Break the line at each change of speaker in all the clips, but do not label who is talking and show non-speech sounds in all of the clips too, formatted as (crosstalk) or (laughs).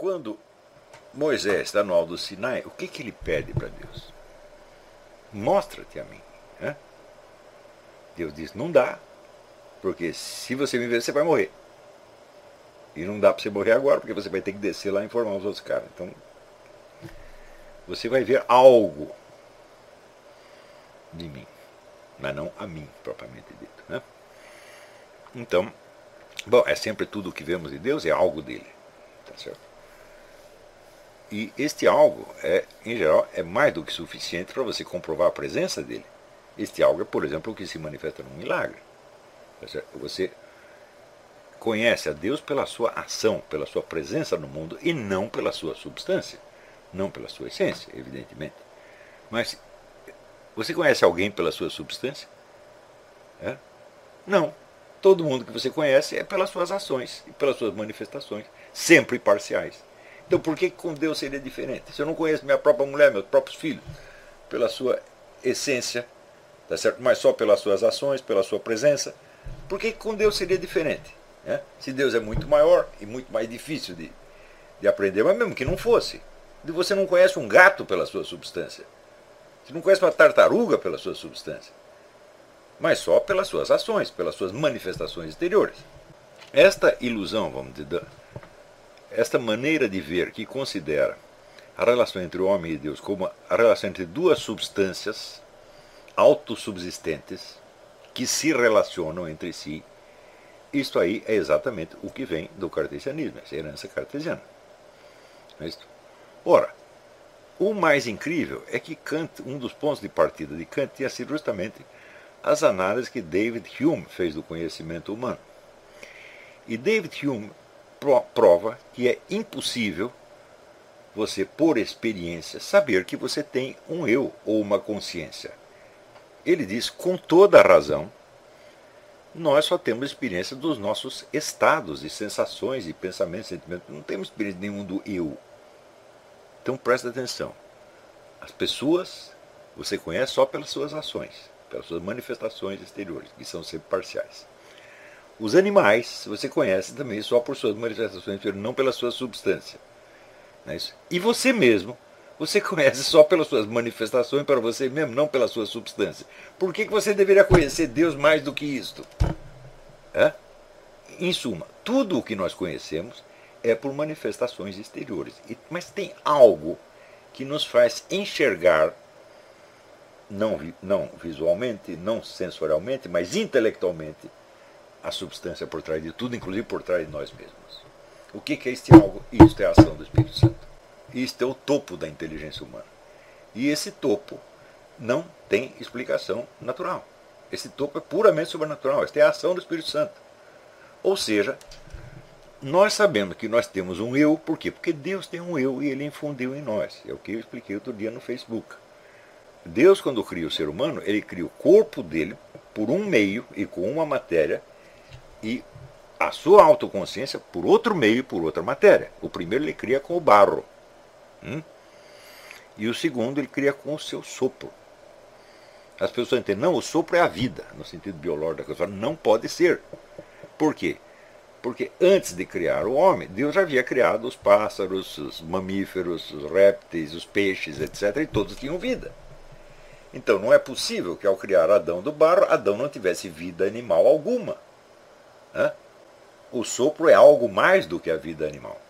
quando Moisés está no alto do Sinai, o que, que ele pede para Deus? Mostra-te a mim. Né? Deus diz: não dá, porque se você me ver, você vai morrer. E não dá para você morrer agora, porque você vai ter que descer lá e informar os outros caras. Então, você vai ver algo de mim, mas não a mim, propriamente dito. Né? Então, bom, é sempre tudo o que vemos de Deus, é algo dele. Tá certo? E este algo, é, em geral, é mais do que suficiente para você comprovar a presença dele. Este algo é, por exemplo, o que se manifesta num milagre. Você conhece a Deus pela sua ação, pela sua presença no mundo e não pela sua substância, não pela sua essência, evidentemente. Mas você conhece alguém pela sua substância? É? Não. Todo mundo que você conhece é pelas suas ações e pelas suas manifestações, sempre parciais. Então por que com Deus seria diferente? Se eu não conheço minha própria mulher, meus próprios filhos, pela sua essência, tá certo? mas só pelas suas ações, pela sua presença, por que com Deus seria diferente? É? Se Deus é muito maior e muito mais difícil de, de aprender, mas mesmo que não fosse, você não conhece um gato pela sua substância. Você não conhece uma tartaruga pela sua substância. Mas só pelas suas ações, pelas suas manifestações exteriores. Esta ilusão, vamos dizer, esta maneira de ver que considera a relação entre o homem e Deus como a relação entre duas substâncias autossubsistentes que se relacionam entre si isto aí é exatamente o que vem do cartesianismo, essa herança cartesiana. É Ora, o mais incrível é que Kant, um dos pontos de partida de Kant tinha sido justamente as análises que David Hume fez do conhecimento humano. E David Hume prova que é impossível você, por experiência, saber que você tem um eu ou uma consciência. Ele diz com toda a razão nós só temos experiência dos nossos estados e sensações e pensamentos, sentimentos. Não temos experiência nenhum do eu. Então presta atenção. As pessoas você conhece só pelas suas ações, pelas suas manifestações exteriores, que são sempre parciais. Os animais você conhece também só por suas manifestações não pela sua substância. É? E você mesmo você (laughs) conhece só pelas suas manifestações para você mesmo, não pela sua substância. Por que, que você deveria conhecer Deus mais do que isto? É? Em suma, tudo o que nós conhecemos é por manifestações exteriores. Mas tem algo que nos faz enxergar, não, não visualmente, não sensorialmente, mas intelectualmente, a substância por trás de tudo, inclusive por trás de nós mesmos. O que, é este algo? Isto é a ação do Espírito Santo. Isto é o topo da inteligência humana. E esse topo não tem explicação natural. Esse topo é puramente sobrenatural. Esta é a ação do Espírito Santo. Ou seja, nós sabemos que nós temos um eu, por quê? Porque Deus tem um eu e ele infundiu em nós. É o que eu expliquei outro dia no Facebook. Deus, quando cria o ser humano, ele cria o corpo dele por um meio e com uma matéria e a sua autoconsciência por outro meio por outra matéria. O primeiro ele cria com o barro. Hum? E o segundo, ele cria com o seu sopro. As pessoas entendem, não, o sopro é a vida, no sentido biológico da coisa. Não pode ser. Por quê? Porque antes de criar o homem, Deus já havia criado os pássaros, os mamíferos, os répteis, os peixes, etc. E todos tinham vida. Então não é possível que ao criar Adão do barro, Adão não tivesse vida animal alguma. O sopro é algo mais do que a vida animal.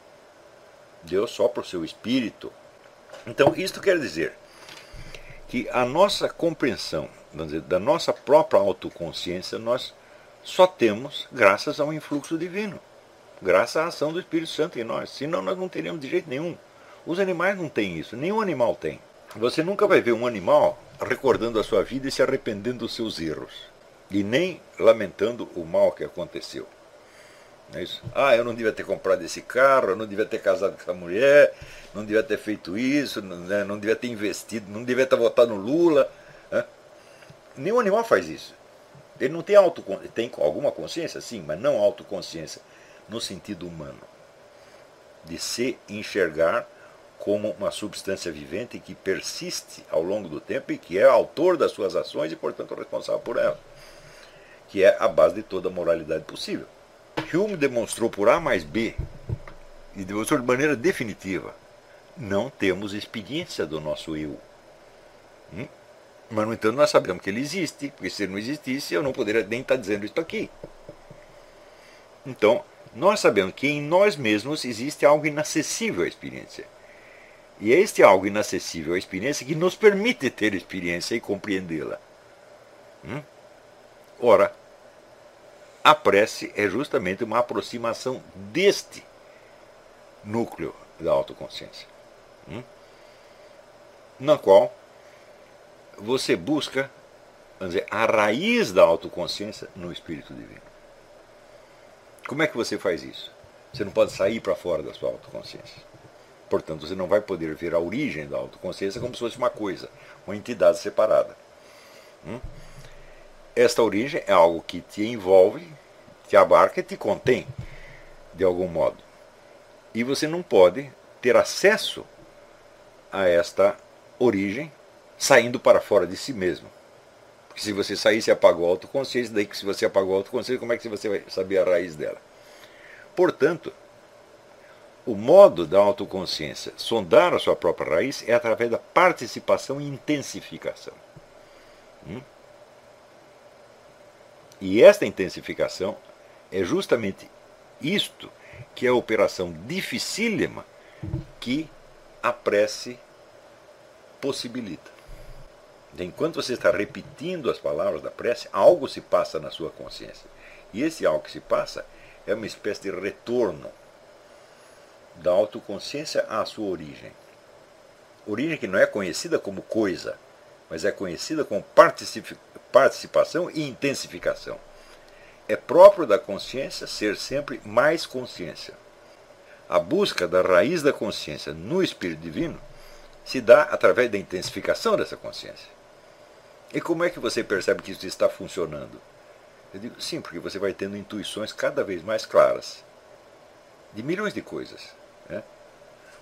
Deus sopra o seu espírito. Então, isto quer dizer que a nossa compreensão dizer, da nossa própria autoconsciência nós só temos graças ao influxo divino, graças à ação do Espírito Santo em nós. Senão nós não teríamos de jeito nenhum. Os animais não têm isso, nenhum animal tem. Você nunca vai ver um animal recordando a sua vida e se arrependendo dos seus erros, e nem lamentando o mal que aconteceu. É isso? Ah, eu não devia ter comprado esse carro, eu não devia ter casado com essa mulher, não devia ter feito isso, não, né, não devia ter investido, não devia ter votado no Lula. Né? Nenhum animal faz isso. Ele não tem autoconsciência, tem alguma consciência, sim, mas não autoconsciência no sentido humano. De se enxergar como uma substância vivente que persiste ao longo do tempo e que é autor das suas ações e, portanto, responsável por elas. Que é a base de toda a moralidade possível. Hume demonstrou por A mais B e demonstrou de maneira definitiva, não temos experiência do nosso eu. Hum? Mas, no entanto, nós sabemos que ele existe, porque se ele não existisse, eu não poderia nem estar dizendo isso aqui. Então, nós sabemos que em nós mesmos existe algo inacessível à experiência. E é este algo inacessível à experiência que nos permite ter experiência e compreendê-la. Hum? Ora, a prece é justamente uma aproximação deste núcleo da autoconsciência, hum? na qual você busca vamos dizer, a raiz da autoconsciência no Espírito Divino. Como é que você faz isso? Você não pode sair para fora da sua autoconsciência. Portanto, você não vai poder ver a origem da autoconsciência como se fosse uma coisa, uma entidade separada. Hum? Esta origem é algo que te envolve, te abarca e te contém, de algum modo. E você não pode ter acesso a esta origem saindo para fora de si mesmo. Porque se você sair, você apagou a autoconsciência, daí que se você apagou a autoconsciência, como é que você vai saber a raiz dela? Portanto, o modo da autoconsciência sondar a sua própria raiz é através da participação e intensificação. Hum? E esta intensificação é justamente isto que é a operação dificílima que a prece possibilita. Enquanto você está repetindo as palavras da prece, algo se passa na sua consciência. E esse algo que se passa é uma espécie de retorno da autoconsciência à sua origem. Origem que não é conhecida como coisa, mas é conhecida como participação e intensificação. É próprio da consciência ser sempre mais consciência. A busca da raiz da consciência no Espírito Divino se dá através da intensificação dessa consciência. E como é que você percebe que isso está funcionando? Eu digo, sim, porque você vai tendo intuições cada vez mais claras de milhões de coisas. Né?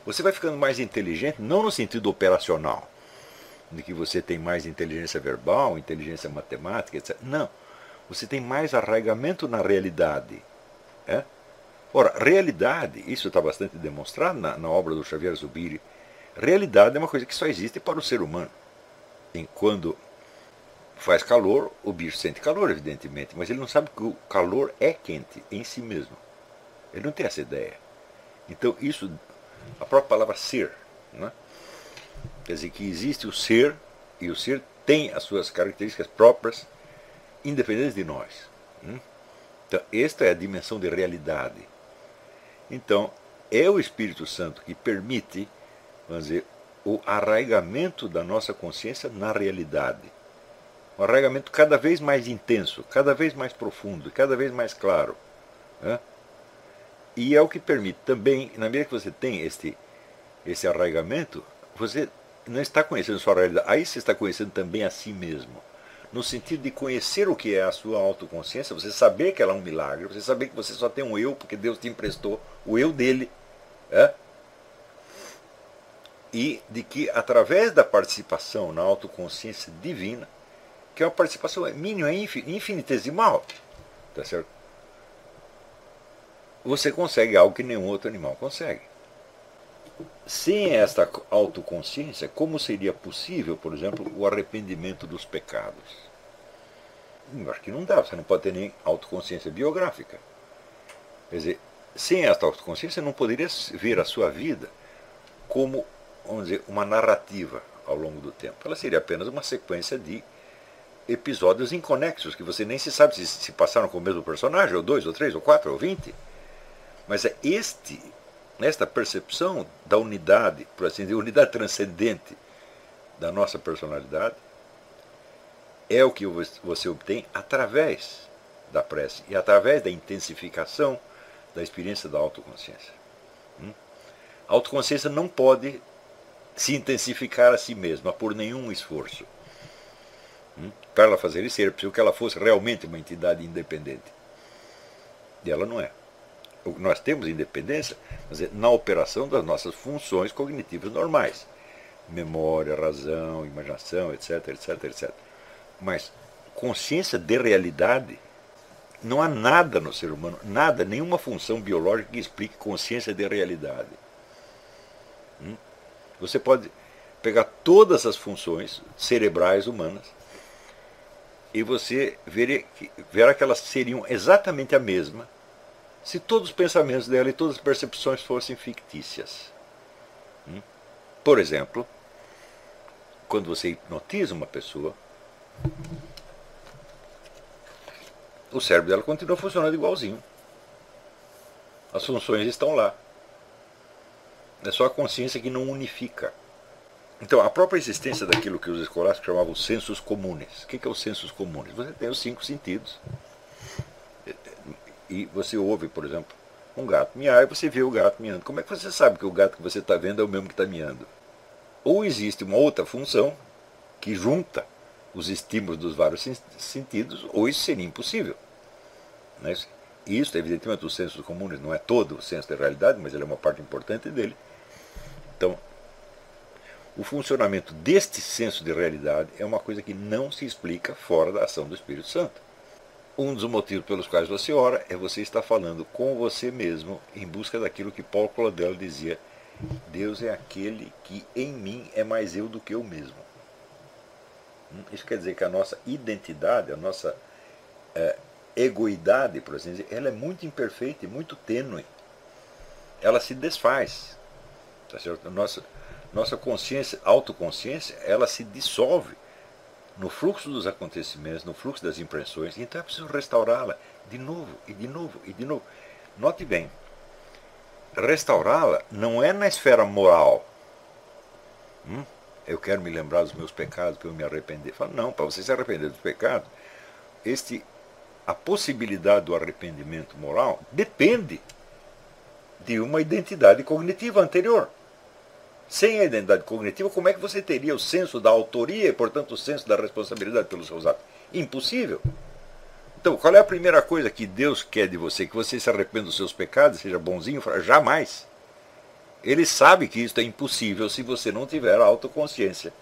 Você vai ficando mais inteligente, não no sentido operacional, de que você tem mais inteligência verbal, inteligência matemática, etc. Não. Você tem mais arraigamento na realidade. É? Ora, realidade, isso está bastante demonstrado na, na obra do Xavier Zubiri. Realidade é uma coisa que só existe para o ser humano. Enquanto faz calor, o bicho sente calor, evidentemente, mas ele não sabe que o calor é quente em si mesmo. Ele não tem essa ideia. Então, isso, a própria palavra ser, né? Quer dizer que existe o ser, e o ser tem as suas características próprias, independentes de nós. Né? Então, esta é a dimensão de realidade. Então, é o Espírito Santo que permite, vamos dizer, o arraigamento da nossa consciência na realidade. Um arraigamento cada vez mais intenso, cada vez mais profundo, cada vez mais claro. Né? E é o que permite também, na medida que você tem este, esse arraigamento, você não está conhecendo sua realidade, aí você está conhecendo também a si mesmo. No sentido de conhecer o que é a sua autoconsciência, você saber que ela é um milagre, você saber que você só tem um eu porque Deus te emprestou o eu dele. É? E de que através da participação na autoconsciência divina, que é uma participação mínima, infinitesimal, tá certo? você consegue algo que nenhum outro animal consegue. Sem esta autoconsciência, como seria possível, por exemplo, o arrependimento dos pecados? Eu acho que não dá, você não pode ter nem autoconsciência biográfica. Quer dizer, sem esta autoconsciência, não poderia ver a sua vida como, vamos dizer, uma narrativa ao longo do tempo. Ela seria apenas uma sequência de episódios inconexos, que você nem se sabe se, se passaram com o mesmo personagem, ou dois, ou três, ou quatro, ou vinte. Mas é este, esta percepção da unidade, por assim dizer, unidade transcendente da nossa personalidade, é o que você obtém através da prece e através da intensificação da experiência da autoconsciência. Hum? A autoconsciência não pode se intensificar a si mesma por nenhum esforço. Hum? Para ela fazer isso, seria preciso que ela fosse realmente uma entidade independente. E ela não é nós temos independência na operação das nossas funções cognitivas normais. Memória, razão, imaginação, etc, etc, etc. Mas consciência de realidade, Não há nada no ser humano, nada, nenhuma função biológica que explique consciência de realidade. Hum? Você pode pegar todas as funções cerebrais humanas e você verá que, verá que elas seriam exatamente a mesma se todos os pensamentos dela e todas as percepções fossem fictícias. Hum? Por exemplo, quando você hipnotiza uma pessoa, o cérebro dela continua funcionando igualzinho. As funções estão lá. É só a consciência que não unifica. Então, a própria existência daquilo que os escolásticos chamavam sensos comunes. O que é os sensos comunes? Você tem os cinco sentidos. E você ouve, por exemplo, um gato miar e você vê o gato miando. Como é que você sabe que o gato que você está vendo é o mesmo que está miando? Ou existe uma outra função que junta os estímulos dos vários sentidos, ou isso seria impossível. Né? Isso, evidentemente, o senso comum não é todo o senso da realidade, mas ele é uma parte importante dele. Então, o funcionamento deste senso de realidade é uma coisa que não se explica fora da ação do Espírito Santo. Um dos motivos pelos quais você ora é você estar falando com você mesmo em busca daquilo que Paulo Claudel dizia: Deus é aquele que em mim é mais eu do que eu mesmo. Hum, isso quer dizer que a nossa identidade, a nossa é, egoidade, por assim dizer, ela é muito imperfeita e muito tênue. Ela se desfaz. Tá certo? Nossa, nossa consciência, autoconsciência, ela se dissolve no fluxo dos acontecimentos, no fluxo das impressões. Então é preciso restaurá-la de novo e de novo e de novo. Note bem, restaurá-la não é na esfera moral. Hum? Eu quero me lembrar dos meus pecados para eu me arrepender. Fala, não, para você se arrepender dos pecados, este a possibilidade do arrependimento moral depende de uma identidade cognitiva anterior. Sem a identidade cognitiva, como é que você teria o senso da autoria e, portanto, o senso da responsabilidade pelos seus atos? Impossível. Então, qual é a primeira coisa que Deus quer de você? Que você se arrependa dos seus pecados, seja bonzinho? Jamais. Ele sabe que isso é impossível se você não tiver autoconsciência.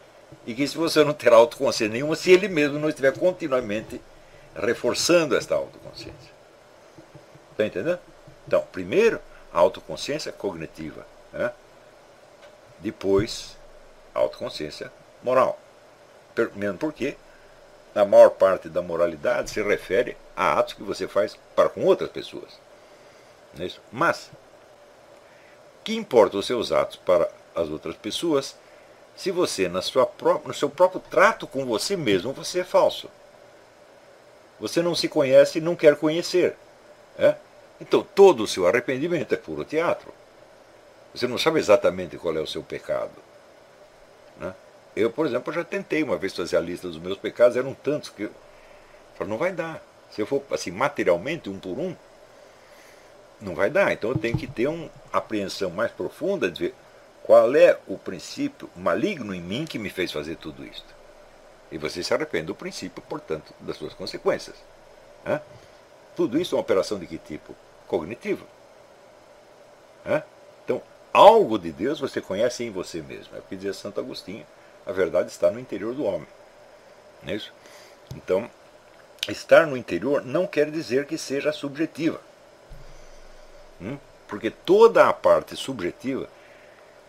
E que se você não ter autoconsciência nenhuma, se ele mesmo não estiver continuamente reforçando esta autoconsciência. Está entendendo? Então, primeiro, a autoconsciência cognitiva. Né? Depois, autoconsciência moral. Mesmo porque a maior parte da moralidade se refere a atos que você faz para com outras pessoas. É? Mas, que importa os seus atos para as outras pessoas se você, na sua no seu próprio trato com você mesmo, você é falso? Você não se conhece e não quer conhecer. É? Então, todo o seu arrependimento é puro teatro. Você não sabe exatamente qual é o seu pecado. Né? Eu, por exemplo, já tentei uma vez fazer a lista dos meus pecados, eram tantos que eu não vai dar. Se eu for assim, materialmente, um por um, não vai dar. Então eu tenho que ter uma apreensão mais profunda de ver qual é o princípio maligno em mim que me fez fazer tudo isso. E você se arrepende do princípio, portanto, das suas consequências. Hã? Tudo isso é uma operação de que tipo? Cognitiva. Hã? Então, algo de Deus você conhece em você mesmo. É o que dizia Santo Agostinho. A verdade está no interior do homem. Não é isso? Então, estar no interior não quer dizer que seja subjetiva. Hum? Porque toda a parte subjetiva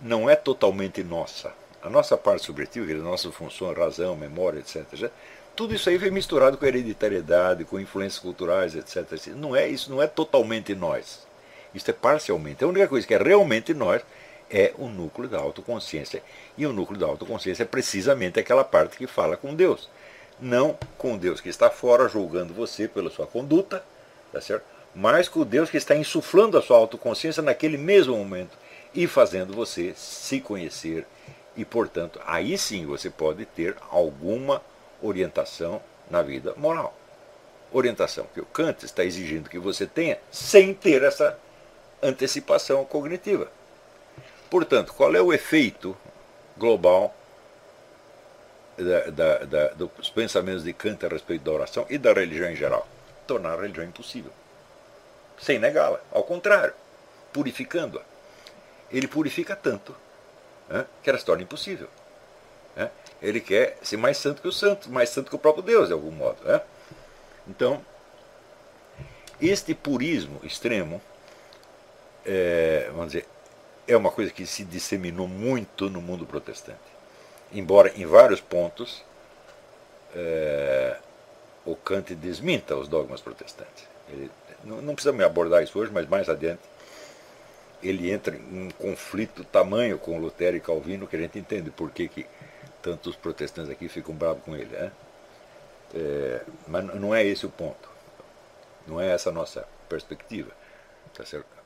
não é totalmente nossa a nossa parte subjetiva, a nossa função, razão, memória, etc. Tudo isso aí vem misturado com hereditariedade, com influências culturais, etc. Não é isso, não é totalmente nós. Isso é parcialmente. A única coisa que é realmente nós é o núcleo da autoconsciência. E o núcleo da autoconsciência é precisamente aquela parte que fala com Deus. Não com Deus que está fora julgando você pela sua conduta, tá certo? mas com Deus que está insuflando a sua autoconsciência naquele mesmo momento e fazendo você se conhecer e, portanto, aí sim você pode ter alguma orientação na vida moral. Orientação que o Kant está exigindo que você tenha sem ter essa antecipação cognitiva. Portanto, qual é o efeito global da, da, da, dos pensamentos de Kant a respeito da oração e da religião em geral? Tornar a religião impossível. Sem negá-la. Ao contrário, purificando-a. Ele purifica tanto né, que ela se torna impossível. Né? Ele quer ser mais santo que o santo, mais santo que o próprio Deus, de algum modo. Né? Então, Este purismo extremo, é, vamos dizer, é uma coisa que se disseminou muito no mundo protestante. Embora em vários pontos é, o Kant desminta os dogmas protestantes. Ele, não, não precisa me abordar isso hoje, mas mais adiante ele entra em um conflito tamanho com Lutero e Calvino que a gente entende por que, que tantos protestantes aqui ficam bravos com ele. Né? É, mas não é esse o ponto. Não é essa a nossa perspectiva. Tá certo?